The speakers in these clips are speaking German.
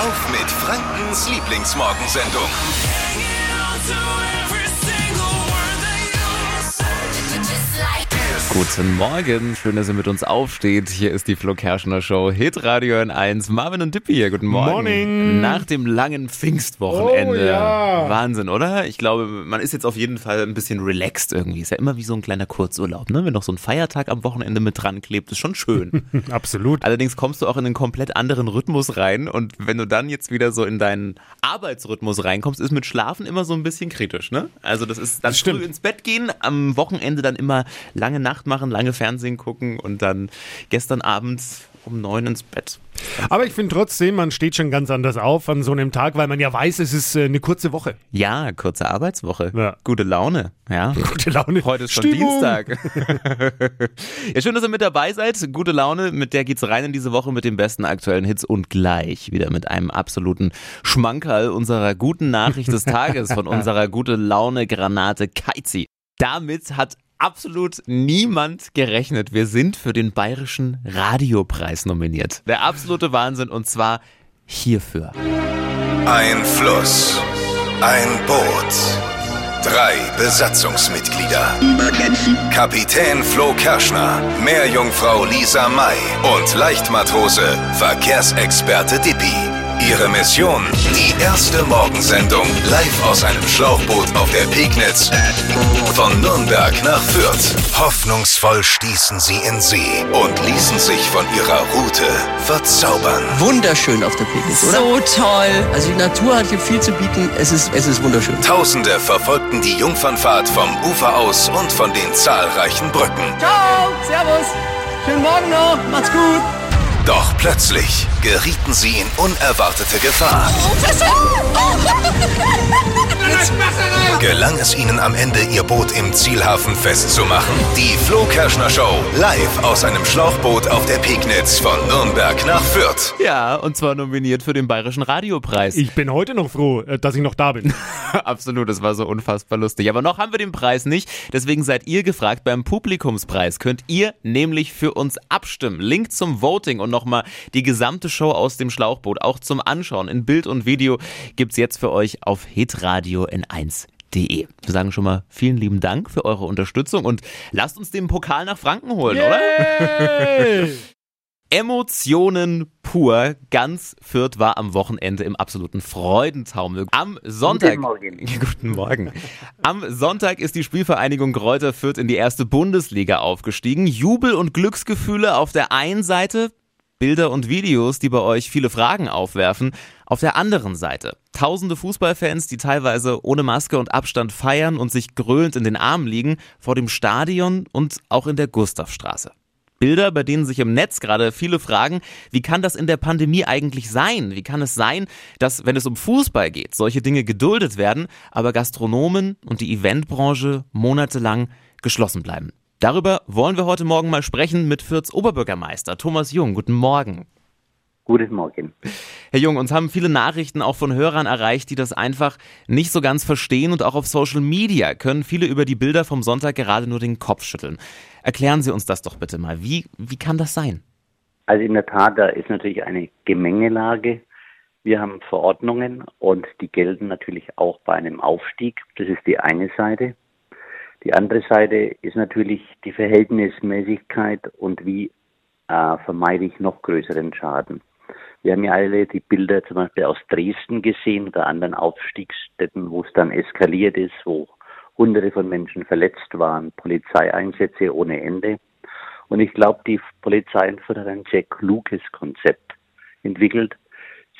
auf mit Frankens Lieblingsmorgensendung. Guten Morgen, schön, dass ihr mit uns aufsteht. Hier ist die Flo Kerschner Show, Hit Radio N1. Marvin und Dippy hier, guten Morgen. Morning. Nach dem langen Pfingstwochenende. Oh, ja. Wahnsinn, oder? Ich glaube, man ist jetzt auf jeden Fall ein bisschen relaxed irgendwie. Ist ja immer wie so ein kleiner Kurzurlaub, ne? Wenn noch so ein Feiertag am Wochenende mit dran klebt, ist schon schön. Absolut. Allerdings kommst du auch in einen komplett anderen Rhythmus rein und wenn du dann jetzt wieder so in deinen Arbeitsrhythmus reinkommst, ist mit Schlafen immer so ein bisschen kritisch, ne? Also das ist dann Das früh ins Bett gehen, am Wochenende dann immer lange Nacht machen, lange Fernsehen gucken und dann gestern Abend um neun ins Bett. Aber ich finde trotzdem, man steht schon ganz anders auf an so einem Tag, weil man ja weiß, es ist äh, eine kurze Woche. Ja, kurze Arbeitswoche. Ja. Gute Laune, ja. Gute Laune. Heute ist schon Stimmung. Dienstag. ja, schön, dass ihr mit dabei seid. Gute Laune, mit der geht's rein in diese Woche mit den besten aktuellen Hits und gleich wieder mit einem absoluten Schmankerl unserer guten Nachricht des Tages von unserer gute Laune Granate Keizi. Damit hat absolut niemand gerechnet. Wir sind für den Bayerischen Radiopreis nominiert. Der absolute Wahnsinn und zwar hierfür. Ein Fluss, ein Boot, drei Besatzungsmitglieder. Kapitän Flo Kerschner, Meerjungfrau Lisa May und Leichtmatrose, Verkehrsexperte Dippi. Ihre Mission? Die erste Morgensendung live aus einem Schlauchboot auf der Pegnitz von Nürnberg nach Fürth. Hoffnungsvoll stießen sie in See und ließen sich von ihrer Route verzaubern. wunderschön auf der Pegnitz, oder? So toll. Also die Natur hat hier viel zu bieten. Es ist, es ist wunderschön. Tausende verfolgten die Jungfernfahrt vom Ufer aus und von den zahlreichen Brücken. Ciao, servus. Schönen Morgen noch. Macht's gut. Doch plötzlich gerieten sie in unerwartete Gefahr. Gelang es ihnen am Ende, ihr Boot im Zielhafen festzumachen? Die Flo Kerschner Show live aus einem Schlauchboot auf der Pegnitz von Nürnberg nach Fürth. Ja, und zwar nominiert für den Bayerischen Radiopreis. Ich bin heute noch froh, äh, dass ich noch da bin. Absolut, das war so unfassbar lustig. Aber noch haben wir den Preis nicht. Deswegen seid ihr gefragt. Beim Publikumspreis könnt ihr nämlich für uns abstimmen. Link zum Voting und nochmal die gesamte Show aus dem Schlauchboot, auch zum Anschauen in Bild und Video, gibt's jetzt für euch auf hitradio n1.de. Wir sagen schon mal vielen lieben Dank für eure Unterstützung und lasst uns den Pokal nach Franken holen, oder? Yay! Emotionen pur. Ganz Fürth war am Wochenende im absoluten Freudentaumel. Am Sonntag. Guten Morgen. Guten Morgen. Am Sonntag ist die Spielvereinigung Kräuter Fürth in die erste Bundesliga aufgestiegen. Jubel und Glücksgefühle auf der einen Seite, Bilder und Videos, die bei euch viele Fragen aufwerfen. Auf der anderen Seite tausende Fußballfans, die teilweise ohne Maske und Abstand feiern und sich gröhlend in den Armen liegen, vor dem Stadion und auch in der Gustavstraße. Bilder, bei denen sich im Netz gerade viele fragen, wie kann das in der Pandemie eigentlich sein? Wie kann es sein, dass, wenn es um Fußball geht, solche Dinge geduldet werden, aber Gastronomen und die Eventbranche monatelang geschlossen bleiben? Darüber wollen wir heute Morgen mal sprechen mit Fürths Oberbürgermeister Thomas Jung. Guten Morgen. Guten Morgen. Herr Jung, uns haben viele Nachrichten auch von Hörern erreicht, die das einfach nicht so ganz verstehen und auch auf Social Media können viele über die Bilder vom Sonntag gerade nur den Kopf schütteln. Erklären Sie uns das doch bitte mal. Wie, wie kann das sein? Also in der Tat, da ist natürlich eine Gemengelage. Wir haben Verordnungen und die gelten natürlich auch bei einem Aufstieg. Das ist die eine Seite. Die andere Seite ist natürlich die Verhältnismäßigkeit und wie äh, vermeide ich noch größeren Schaden. Wir haben ja alle die Bilder zum Beispiel aus Dresden gesehen oder anderen Aufstiegsstätten, wo es dann eskaliert ist, wo Hunderte von Menschen verletzt waren, Polizeieinsätze ohne Ende. Und ich glaube, die Polizei hat ein sehr kluges Konzept entwickelt.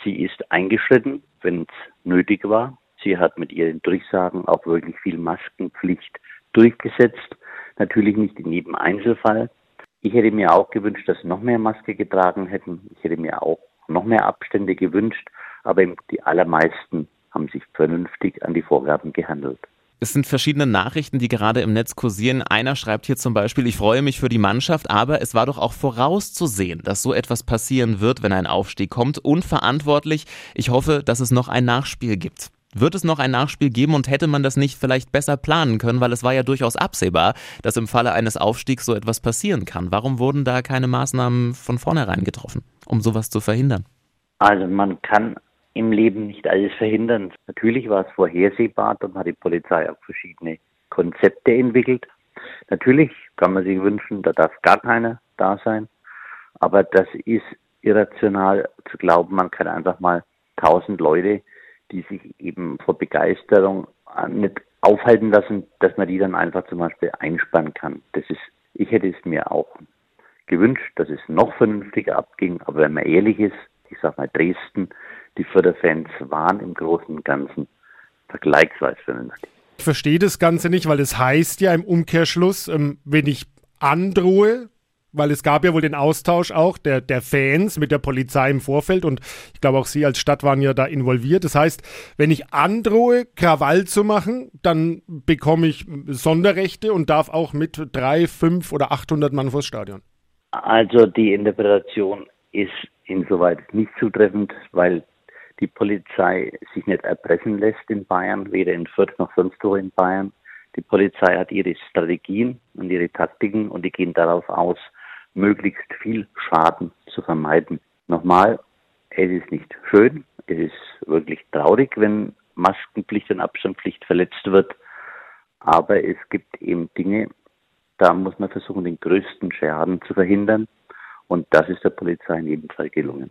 Sie ist eingeschritten, wenn es nötig war. Sie hat mit ihren Durchsagen auch wirklich viel Maskenpflicht durchgesetzt. Natürlich nicht in jedem Einzelfall. Ich hätte mir auch gewünscht, dass noch mehr Maske getragen hätten. Ich hätte mir auch noch mehr Abstände gewünscht. Aber die allermeisten haben sich vernünftig an die Vorgaben gehandelt. Es sind verschiedene Nachrichten, die gerade im Netz kursieren. Einer schreibt hier zum Beispiel, ich freue mich für die Mannschaft, aber es war doch auch vorauszusehen, dass so etwas passieren wird, wenn ein Aufstieg kommt. Unverantwortlich. Ich hoffe, dass es noch ein Nachspiel gibt. Wird es noch ein Nachspiel geben und hätte man das nicht vielleicht besser planen können, weil es war ja durchaus absehbar, dass im Falle eines Aufstiegs so etwas passieren kann. Warum wurden da keine Maßnahmen von vornherein getroffen, um sowas zu verhindern? Also man kann im Leben nicht alles verhindern. Natürlich war es vorhersehbar, dann hat die Polizei auch verschiedene Konzepte entwickelt. Natürlich kann man sich wünschen, da darf gar keiner da sein. Aber das ist irrational zu glauben, man kann einfach mal tausend Leute, die sich eben vor Begeisterung nicht aufhalten lassen, dass man die dann einfach zum Beispiel einspannen kann. Das ist, ich hätte es mir auch gewünscht, dass es noch vernünftiger abging. Aber wenn man ehrlich ist, ich sag mal Dresden, die Förderfans waren im Großen und Ganzen vergleichsweise vernünftig. Ich verstehe das Ganze nicht, weil es heißt ja im Umkehrschluss, ähm, wenn ich androhe, weil es gab ja wohl den Austausch auch der, der Fans mit der Polizei im Vorfeld und ich glaube auch Sie als Stadt waren ja da involviert. Das heißt, wenn ich androhe, Krawall zu machen, dann bekomme ich Sonderrechte und darf auch mit drei, fünf oder 800 Mann vors Stadion. Also die Interpretation ist insoweit nicht zutreffend, weil die Polizei sich nicht erpressen lässt in Bayern, weder in Fürth noch sonst wo in Bayern. Die Polizei hat ihre Strategien und ihre Taktiken und die gehen darauf aus, möglichst viel Schaden zu vermeiden. Nochmal, es ist nicht schön, es ist wirklich traurig, wenn Maskenpflicht und Abstandspflicht verletzt wird, aber es gibt eben Dinge, da muss man versuchen, den größten Schaden zu verhindern. Und das ist der Polizei in jedem Fall gelungen.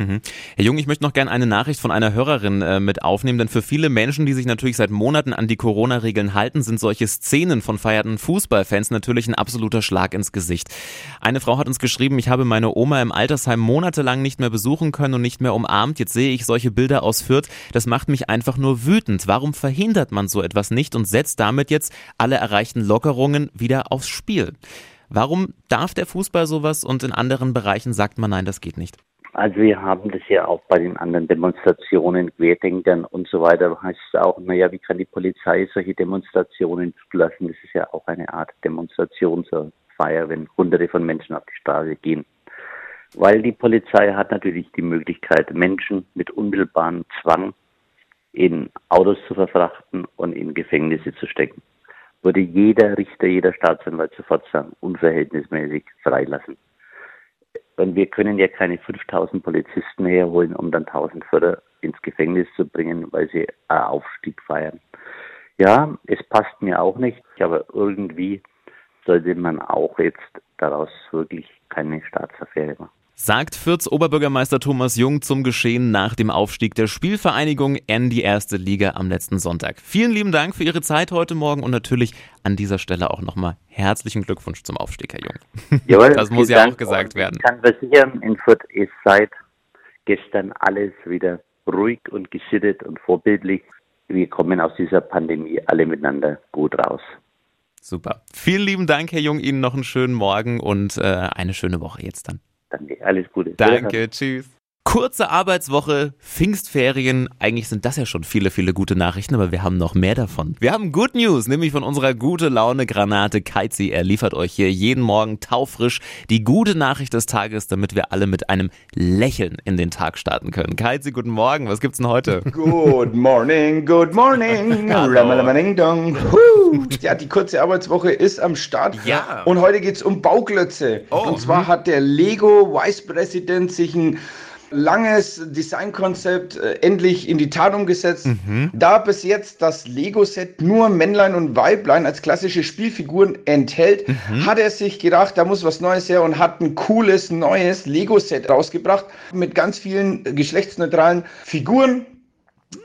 Mhm. Herr Jung, ich möchte noch gerne eine Nachricht von einer Hörerin äh, mit aufnehmen, denn für viele Menschen, die sich natürlich seit Monaten an die Corona-Regeln halten, sind solche Szenen von feierten Fußballfans natürlich ein absoluter Schlag ins Gesicht. Eine Frau hat uns geschrieben, ich habe meine Oma im Altersheim monatelang nicht mehr besuchen können und nicht mehr umarmt. Jetzt sehe ich solche Bilder aus Fürth. Das macht mich einfach nur wütend. Warum verhindert man so etwas nicht und setzt damit jetzt alle erreichten Lockerungen wieder aufs Spiel? Warum darf der Fußball sowas und in anderen Bereichen sagt man nein, das geht nicht? Also wir haben das ja auch bei den anderen Demonstrationen, Querdenkern und so weiter, heißt es auch, naja, wie kann die Polizei solche Demonstrationen zulassen? Das ist ja auch eine Art Demonstration zur Feier, wenn hunderte von Menschen auf die Straße gehen. Weil die Polizei hat natürlich die Möglichkeit, Menschen mit unmittelbarem Zwang in Autos zu verfrachten und in Gefängnisse zu stecken. Würde jeder Richter, jeder Staatsanwalt sofort sagen, unverhältnismäßig freilassen. Und wir können ja keine 5000 Polizisten herholen, um dann 1000 Förder ins Gefängnis zu bringen, weil sie einen Aufstieg feiern. Ja, es passt mir auch nicht, aber irgendwie sollte man auch jetzt daraus wirklich keine Staatsaffäre machen sagt Fürths Oberbürgermeister Thomas Jung zum Geschehen nach dem Aufstieg der Spielvereinigung in die erste Liga am letzten Sonntag. Vielen lieben Dank für Ihre Zeit heute Morgen und natürlich an dieser Stelle auch nochmal herzlichen Glückwunsch zum Aufstieg, Herr Jung. Jawohl, das muss ja Dank auch gesagt werden. Ich kann versichern, in Fürth ist seit gestern alles wieder ruhig und gesittet und vorbildlich. Wir kommen aus dieser Pandemie alle miteinander gut raus. Super. Vielen lieben Dank, Herr Jung. Ihnen noch einen schönen Morgen und äh, eine schöne Woche jetzt dann. Danke, alles Gute. Danke, tschüss. Kurze Arbeitswoche, Pfingstferien. Eigentlich sind das ja schon viele, viele gute Nachrichten, aber wir haben noch mehr davon. Wir haben Good News, nämlich von unserer gute Laune Granate Keizi. Er liefert euch hier jeden Morgen taufrisch die gute Nachricht des Tages, damit wir alle mit einem Lächeln in den Tag starten können. Keizi, guten Morgen. Was gibt's denn heute? Good morning, good morning. ja, die kurze Arbeitswoche ist am Start. Ja. Und heute geht's um Bauklötze. Oh. Und zwar hat der Lego Vice President sich ein langes Designkonzept äh, endlich in die Tat umgesetzt. Mhm. Da bis jetzt das Lego-Set nur Männlein und Weiblein als klassische Spielfiguren enthält, mhm. hat er sich gedacht, da muss was Neues her und hat ein cooles neues Lego-Set rausgebracht mit ganz vielen geschlechtsneutralen Figuren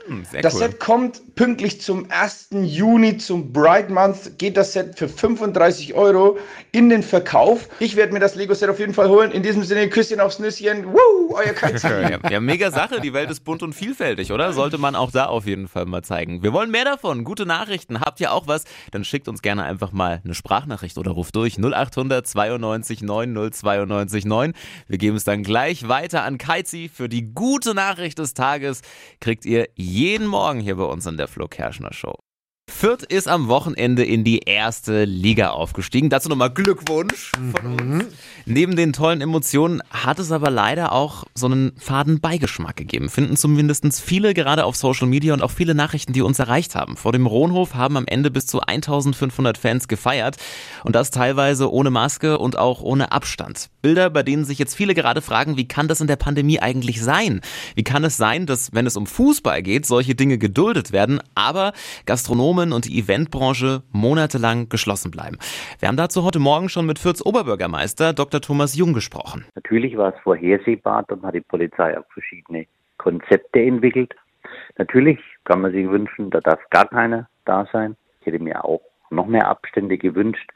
hm, das cool. Set kommt pünktlich zum 1. Juni, zum Bright Month, geht das Set für 35 Euro in den Verkauf. Ich werde mir das Lego-Set auf jeden Fall holen. In diesem Sinne, Küsschen aufs Nüsschen. Woo, euer ja, ja, mega Sache. Die Welt ist bunt und vielfältig, oder? Sollte man auch da auf jeden Fall mal zeigen. Wir wollen mehr davon. Gute Nachrichten. Habt ihr auch was? Dann schickt uns gerne einfach mal eine Sprachnachricht oder ruft durch 0800 92 90 92 9. Wir geben es dann gleich weiter an Kaizi. Für die gute Nachricht des Tages kriegt ihr jeden Morgen hier bei uns in der Flo Kerschner Show. Fürth ist am Wochenende in die erste Liga aufgestiegen. Dazu nochmal Glückwunsch von Mhm. uns. Neben den tollen Emotionen hat es aber leider auch so einen faden Beigeschmack gegeben. Finden zumindest viele gerade auf Social Media und auch viele Nachrichten, die uns erreicht haben. Vor dem Rohnhof haben am Ende bis zu 1500 Fans gefeiert und das teilweise ohne Maske und auch ohne Abstand. Bilder, bei denen sich jetzt viele gerade fragen, wie kann das in der Pandemie eigentlich sein? Wie kann es sein, dass wenn es um Fußball geht, solche Dinge geduldet werden, aber Gastronomen und die Eventbranche monatelang geschlossen bleiben? Wir haben dazu heute Morgen schon mit Fürths Oberbürgermeister Dr. Thomas Jung gesprochen. Natürlich war es vorhersehbar, dann hat die Polizei auch verschiedene Konzepte entwickelt. Natürlich kann man sich wünschen, da darf gar keiner da sein. Ich hätte mir auch noch mehr Abstände gewünscht.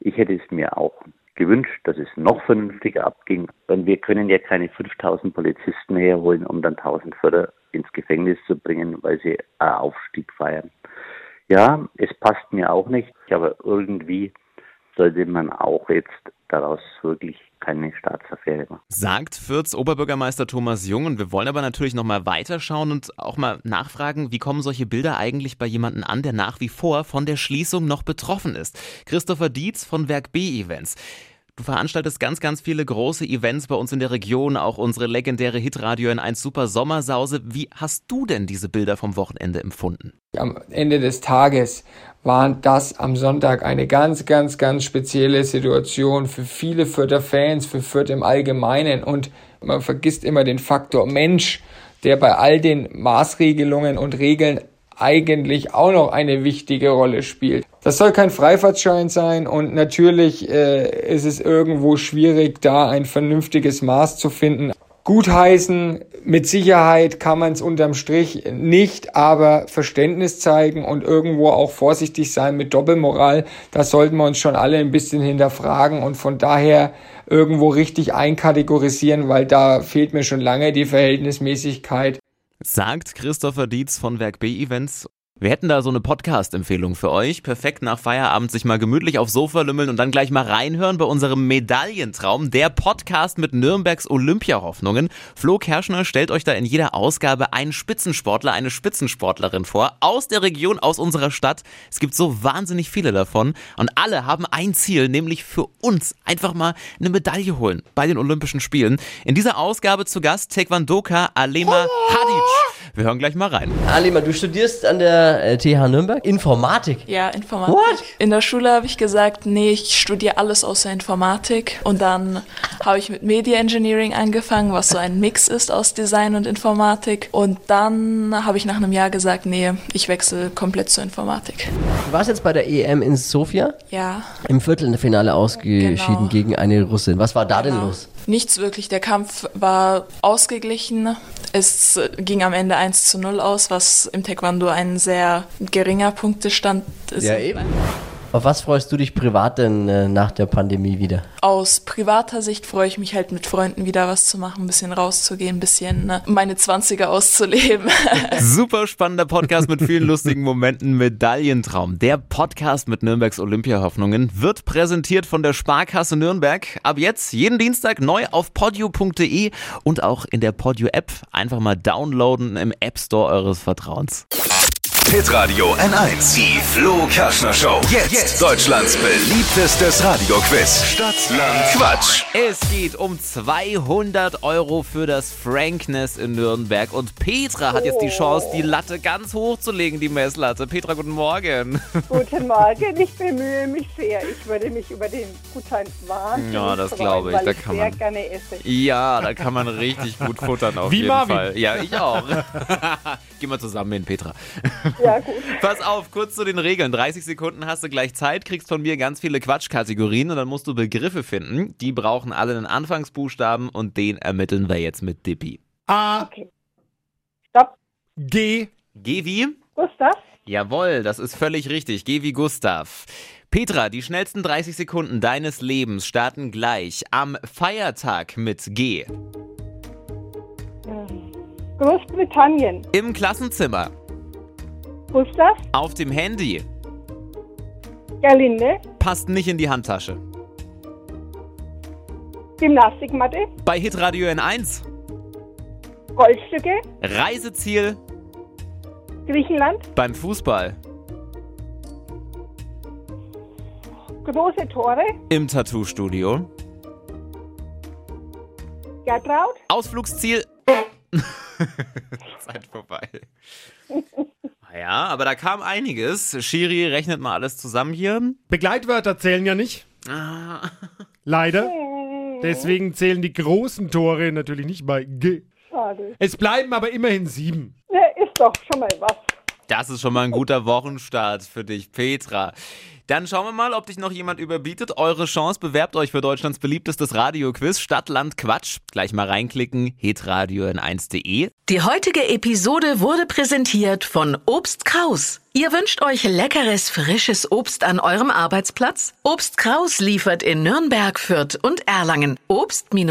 Ich hätte es mir auch gewünscht, dass es noch vernünftiger abging. Denn wir können ja keine 5000 Polizisten herholen, um dann 1000 Förder ins Gefängnis zu bringen, weil sie einen Aufstieg feiern. Ja, es passt mir auch nicht, aber irgendwie sollte man auch jetzt daraus wirklich keine Staatsaffäre machen. Sagt Fürths Oberbürgermeister Thomas Jung und wir wollen aber natürlich nochmal weiterschauen und auch mal nachfragen, wie kommen solche Bilder eigentlich bei jemandem an, der nach wie vor von der Schließung noch betroffen ist. Christopher Dietz von Werk B Events. Du veranstaltest ganz, ganz viele große Events bei uns in der Region, auch unsere legendäre Hitradio in 1 Super Sommersause. Wie hast du denn diese Bilder vom Wochenende empfunden? Am Ende des Tages war das am Sonntag eine ganz, ganz, ganz spezielle Situation für viele Fürther Fans, für Fürth im Allgemeinen. Und man vergisst immer den Faktor Mensch, der bei all den Maßregelungen und Regeln eigentlich auch noch eine wichtige Rolle spielt. Das soll kein Freifahrtschein sein und natürlich äh, ist es irgendwo schwierig, da ein vernünftiges Maß zu finden. Gutheißen, mit Sicherheit kann man es unterm Strich nicht, aber Verständnis zeigen und irgendwo auch vorsichtig sein mit Doppelmoral, da sollten wir uns schon alle ein bisschen hinterfragen und von daher irgendwo richtig einkategorisieren, weil da fehlt mir schon lange die Verhältnismäßigkeit. Sagt Christopher Dietz von Werk B Events. Wir hätten da so eine Podcast-Empfehlung für euch. Perfekt nach Feierabend sich mal gemütlich aufs Sofa lümmeln und dann gleich mal reinhören bei unserem Medaillentraum, der Podcast mit Nürnbergs Olympiahoffnungen. Flo Kerschner stellt euch da in jeder Ausgabe einen Spitzensportler, eine Spitzensportlerin vor, aus der Region, aus unserer Stadt. Es gibt so wahnsinnig viele davon und alle haben ein Ziel, nämlich für uns einfach mal eine Medaille holen bei den Olympischen Spielen. In dieser Ausgabe zu Gast Taekwondoka Alema Hadic. Wir hören gleich mal rein. Alima, du studierst an der äh, TH Nürnberg Informatik. Ja, Informatik. What? In der Schule habe ich gesagt, nee, ich studiere alles außer Informatik. Und dann habe ich mit Media Engineering angefangen, was so ein Mix ist aus Design und Informatik. Und dann habe ich nach einem Jahr gesagt, nee, ich wechsle komplett zur Informatik. Du warst jetzt bei der EM in Sofia Ja, im Viertelfinale ausgeschieden Genau. gegen eine Russin. Was war da denn Genau. los? Nichts wirklich. Der Kampf war ausgeglichen. Es ging am Ende 1 zu 0 aus, was im Taekwondo ein sehr geringer Punktestand ist. eben. Auf was freust du dich privat denn äh, nach der Pandemie wieder? Aus privater Sicht freue ich mich halt mit Freunden wieder was zu machen, ein bisschen rauszugehen, ein bisschen ne, meine 20er auszuleben. Super spannender Podcast mit vielen lustigen Momenten. Medaillentraum. Der Podcast mit Nürnbergs Olympiahoffnungen wird präsentiert von der Sparkasse Nürnberg. Ab jetzt jeden Dienstag neu auf podio.de und auch in der Podio-App. Einfach mal downloaden im App Store eures Vertrauens. Hitradio N1. Die Flo Kerschner Show. Jetzt, Deutschlands beliebtestes Radioquiz. Stadt, Land, Quatsch. Es geht um 200 Euro für das Frankness in Nürnberg. Und Petra hat jetzt die Chance, die Latte ganz hoch zu legen, die Messlatte. Petra, guten Morgen. Guten Morgen, ich bemühe mich sehr. Ich würde mich über den Gutschein wahnsinnig Ja, das glaube ich. Da ich kann sehr man- gerne esse. Ja, da kann man richtig gut futtern auf Wie jeden Marvin. Fall. Ja, ich auch. Gehen wir zusammen hin, Petra. Ja, gut. Pass auf, kurz zu den Regeln. 30 Sekunden hast du gleich Zeit, kriegst von mir ganz viele Quatschkategorien und dann musst du Begriffe finden. Die brauchen alle einen Anfangsbuchstaben und den ermitteln wir jetzt mit Dippi. A, Stopp. G, Geh wie? Gustav? Jawohl, das ist völlig richtig. Geh wie Gustav. Petra, die schnellsten 30 Sekunden deines Lebens starten gleich am Feiertag mit G. Großbritannien. Im Klassenzimmer, Gustav? auf dem Handy, Gerlinde? passt nicht in die Handtasche. Gymnastikmatte? Bei Hitradio N1, Goldstücke? Reiseziel Griechenland? beim Fußball, Große Tore. Im Tattoo-Studio. Gertraud. Ausflugsziel. Zeit vorbei. Ja, aber da kam einiges. Schiri rechnet mal alles zusammen hier. Begleitwörter zählen ja nicht. Ah. Leider. Deswegen zählen die großen Tore natürlich nicht bei G. Schade. Es bleiben aber immerhin sieben. Ja, ist doch schon mal was. Das ist schon mal ein guter Wochenstart für dich, Petra. Dann schauen wir mal, ob dich noch jemand überbietet. Eure Chance, bewerbt euch für Deutschlands beliebtestes Radioquiz Stadt, Land, Quatsch. Gleich mal reinklicken, hitradio in 1.de. Die heutige Episode wurde präsentiert von Obst Kraus. Ihr wünscht euch leckeres, frisches Obst an eurem Arbeitsplatz? Obst Kraus liefert in Nürnberg, Fürth und Erlangen. Obst-Kraus.de